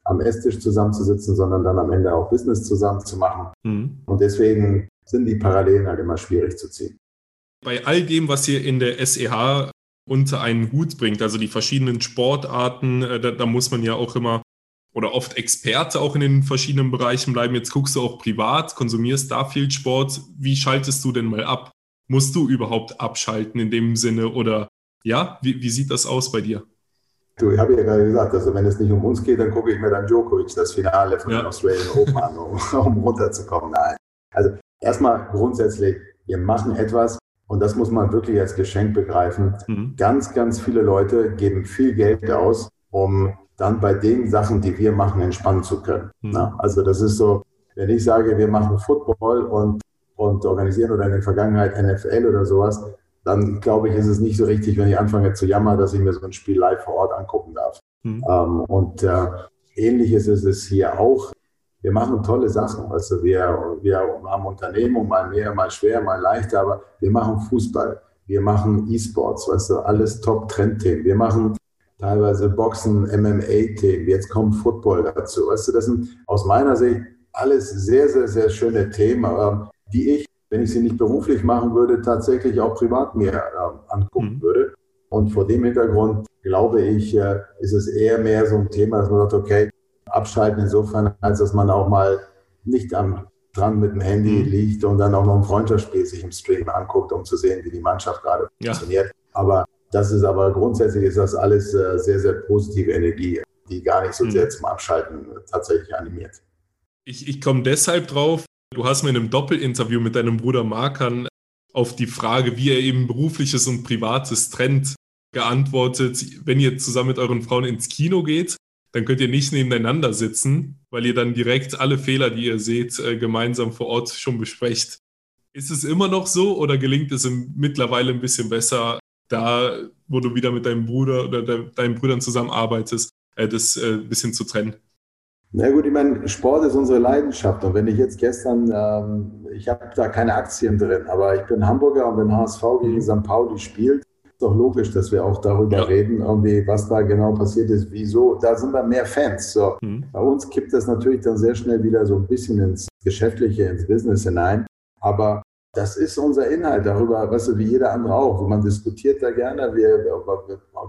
am Esstisch zusammenzusitzen, sondern dann am Ende auch Business zusammen zu machen. Mhm. Und deswegen sind die Parallelen halt immer schwierig zu ziehen. Bei all dem, was ihr in der SEH unter einen Hut bringt, also die verschiedenen Sportarten, äh, da, da muss man ja auch immer oder oft Experte auch in den verschiedenen Bereichen bleiben. Jetzt guckst du auch privat, konsumierst da viel Sport. Wie schaltest du denn mal ab? Musst du überhaupt abschalten in dem Sinne oder ja, wie, wie sieht das aus bei dir? Du, ich habe ja gerade gesagt, also wenn es nicht um uns geht, dann gucke ich mir dann Djokovic das Finale von ja. den Australian Open an, um, um runterzukommen. Nein. Also erstmal grundsätzlich, wir machen etwas, und das muss man wirklich als Geschenk begreifen. Mhm. Ganz, ganz viele Leute geben viel Geld aus, um dann bei den Sachen, die wir machen, entspannen zu können. Mhm. Also das ist so, wenn ich sage, wir machen Football und, und organisieren oder in der Vergangenheit NFL oder sowas, dann glaube ich, ist es nicht so richtig, wenn ich anfange zu jammern, dass ich mir so ein Spiel live vor Ort angucken darf. Mhm. Ähm, und äh, ähnliches ist es hier auch. Wir machen tolle Sachen. Also wir, wir haben Unternehmungen, mal mehr, mal schwer, mal leichter, aber wir machen Fußball. Wir machen E-Sports, weißt du, alles Top-Trendthemen. Wir machen teilweise Boxen, MMA-Themen, jetzt kommt Football dazu. Weißt du, das sind aus meiner Sicht alles sehr, sehr, sehr schöne Themen, die ich, wenn ich sie nicht beruflich machen würde, tatsächlich auch privat mir äh, angucken mhm. würde. Und vor dem Hintergrund glaube ich, äh, ist es eher mehr so ein Thema, dass man sagt, okay, abschalten insofern, als dass man auch mal nicht am dran mit dem Handy mhm. liegt und dann auch noch ein Freundschaftsspiel sich im Stream anguckt, um zu sehen, wie die Mannschaft gerade ja. funktioniert. Aber das ist aber grundsätzlich ist das alles äh, sehr, sehr positive Energie, die gar nicht so mhm. sehr zum Abschalten tatsächlich animiert. Ich, ich komme deshalb drauf, du hast mir in einem Doppelinterview mit deinem Bruder Markan auf die Frage, wie er eben berufliches und privates trennt, geantwortet, wenn ihr zusammen mit euren Frauen ins Kino geht, dann könnt ihr nicht nebeneinander sitzen, weil ihr dann direkt alle Fehler, die ihr seht, äh, gemeinsam vor Ort schon besprecht. Ist es immer noch so oder gelingt es mittlerweile ein bisschen besser, da, wo du wieder mit deinem Bruder oder de, deinen Brüdern zusammenarbeitest, äh, das äh, ein bisschen zu trennen? Na gut, ich meine, Sport ist unsere Leidenschaft. Und wenn ich jetzt gestern, ähm, ich habe da keine Aktien drin, aber ich bin Hamburger und wenn HSV gegen mhm. St. Pauli spielt, doch logisch, dass wir auch darüber ja. reden, irgendwie, was da genau passiert ist, wieso. Da sind wir mehr Fans. So. Mhm. Bei uns kippt das natürlich dann sehr schnell wieder so ein bisschen ins Geschäftliche, ins Business hinein. Aber das ist unser Inhalt darüber, weißt du, wie jeder andere auch. Man diskutiert da gerne, wir,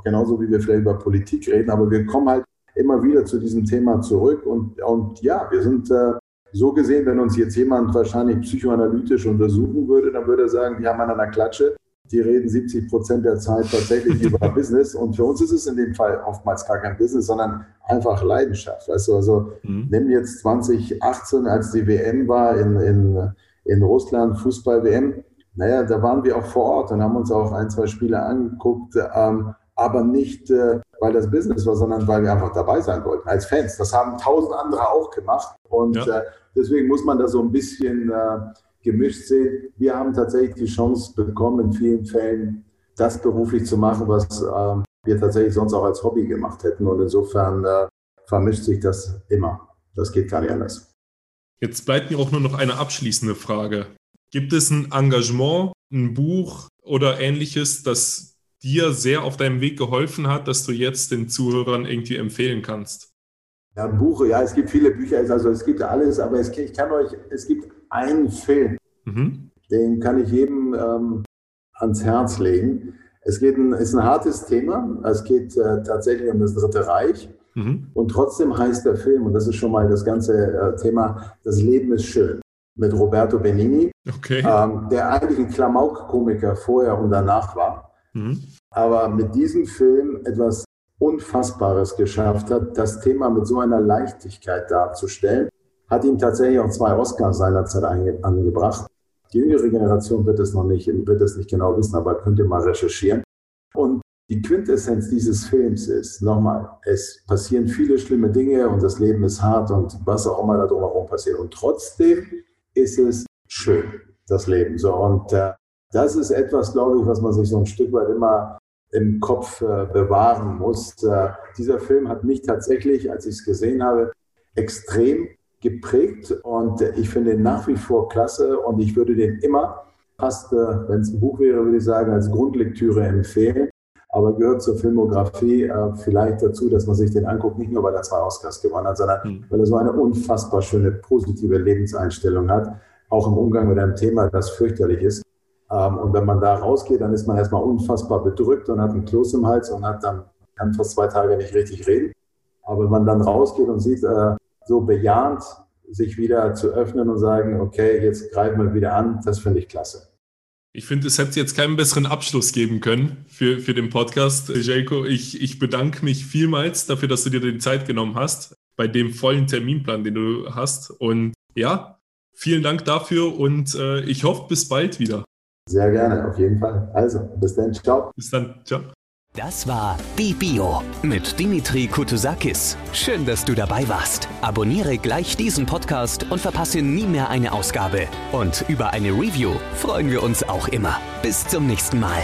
genauso wie wir vielleicht über Politik reden, aber wir kommen halt immer wieder zu diesem Thema zurück. Und, und ja, wir sind äh, so gesehen, wenn uns jetzt jemand wahrscheinlich psychoanalytisch untersuchen würde, dann würde er sagen, wir haben an einer Klatsche die reden 70 Prozent der Zeit tatsächlich über Business. Und für uns ist es in dem Fall oftmals gar kein Business, sondern einfach Leidenschaft. Weißt du, also mhm. nimm jetzt 2018, als die WM war in, in, in Russland, Fußball-WM. Naja, da waren wir auch vor Ort und haben uns auch ein, zwei Spiele angeguckt, ähm, aber nicht, äh, weil das Business war, sondern weil wir einfach dabei sein wollten als Fans. Das haben tausend andere auch gemacht und ja. äh, deswegen muss man da so ein bisschen äh, gemischt sehen. Wir haben tatsächlich die Chance bekommen, in vielen Fällen das beruflich zu machen, was äh, wir tatsächlich sonst auch als Hobby gemacht hätten. Und insofern äh, vermischt sich das immer. Das geht gar nicht anders. Jetzt bleibt mir auch nur noch eine abschließende Frage. Gibt es ein Engagement, ein Buch oder ähnliches, das dir sehr auf deinem Weg geholfen hat, dass du jetzt den Zuhörern irgendwie empfehlen kannst? Ja, ein Buch, ja, es gibt viele Bücher, also es gibt alles, aber es, ich kann euch, es gibt einen Film, mhm. den kann ich jedem ähm, ans Herz legen. Es geht ein, ist ein hartes Thema, es geht äh, tatsächlich um das Dritte Reich. Mhm. Und trotzdem heißt der Film, und das ist schon mal das ganze äh, Thema, das Leben ist schön, mit Roberto Benini, okay. ähm, der eigentlich ein Klamauk-Komiker vorher und danach war. Mhm. Aber mit diesem Film etwas Unfassbares geschafft hat, das Thema mit so einer Leichtigkeit darzustellen, hat ihm tatsächlich auch zwei Oscars seinerzeit angebracht. Die jüngere Generation wird es noch nicht, wird es nicht genau wissen, aber könnt ihr mal recherchieren. Und die Quintessenz dieses Films ist, nochmal, es passieren viele schlimme Dinge und das Leben ist hart und was auch immer da drumherum passiert. Und trotzdem ist es schön, das Leben. So, und äh, das ist etwas, glaube ich, was man sich so ein Stück weit immer im Kopf äh, bewahren muss. Äh, dieser Film hat mich tatsächlich, als ich es gesehen habe, extrem geprägt und ich finde ihn nach wie vor klasse und ich würde den immer, fast, äh, wenn es ein Buch wäre, würde ich sagen, als Grundlektüre empfehlen. Aber gehört zur Filmografie äh, vielleicht dazu, dass man sich den anguckt, nicht nur weil er zwei Oscars gewonnen hat, sondern mhm. weil er so eine unfassbar schöne, positive Lebenseinstellung hat, auch im Umgang mit einem Thema, das fürchterlich ist. Ähm, und wenn man da rausgeht, dann ist man erstmal unfassbar bedrückt und hat einen Kloß im Hals und hat dann, kann fast zwei Tage nicht richtig reden. Aber wenn man dann rausgeht und sieht, äh, so bejahend sich wieder zu öffnen und sagen, okay, jetzt greifen wir wieder an, das finde ich klasse. Ich finde, es hätte jetzt keinen besseren Abschluss geben können für, für den Podcast. Jelko, ich, ich bedanke mich vielmals dafür, dass du dir die Zeit genommen hast, bei dem vollen Terminplan, den du hast. Und ja, vielen Dank dafür und äh, ich hoffe, bis bald wieder. Sehr gerne, auf jeden Fall. Also, bis dann, ciao. Bis dann, ciao. Das war Die Bio mit Dimitri Kutusakis. Schön, dass du dabei warst. Abonniere gleich diesen Podcast und verpasse nie mehr eine Ausgabe. Und über eine Review freuen wir uns auch immer. Bis zum nächsten Mal.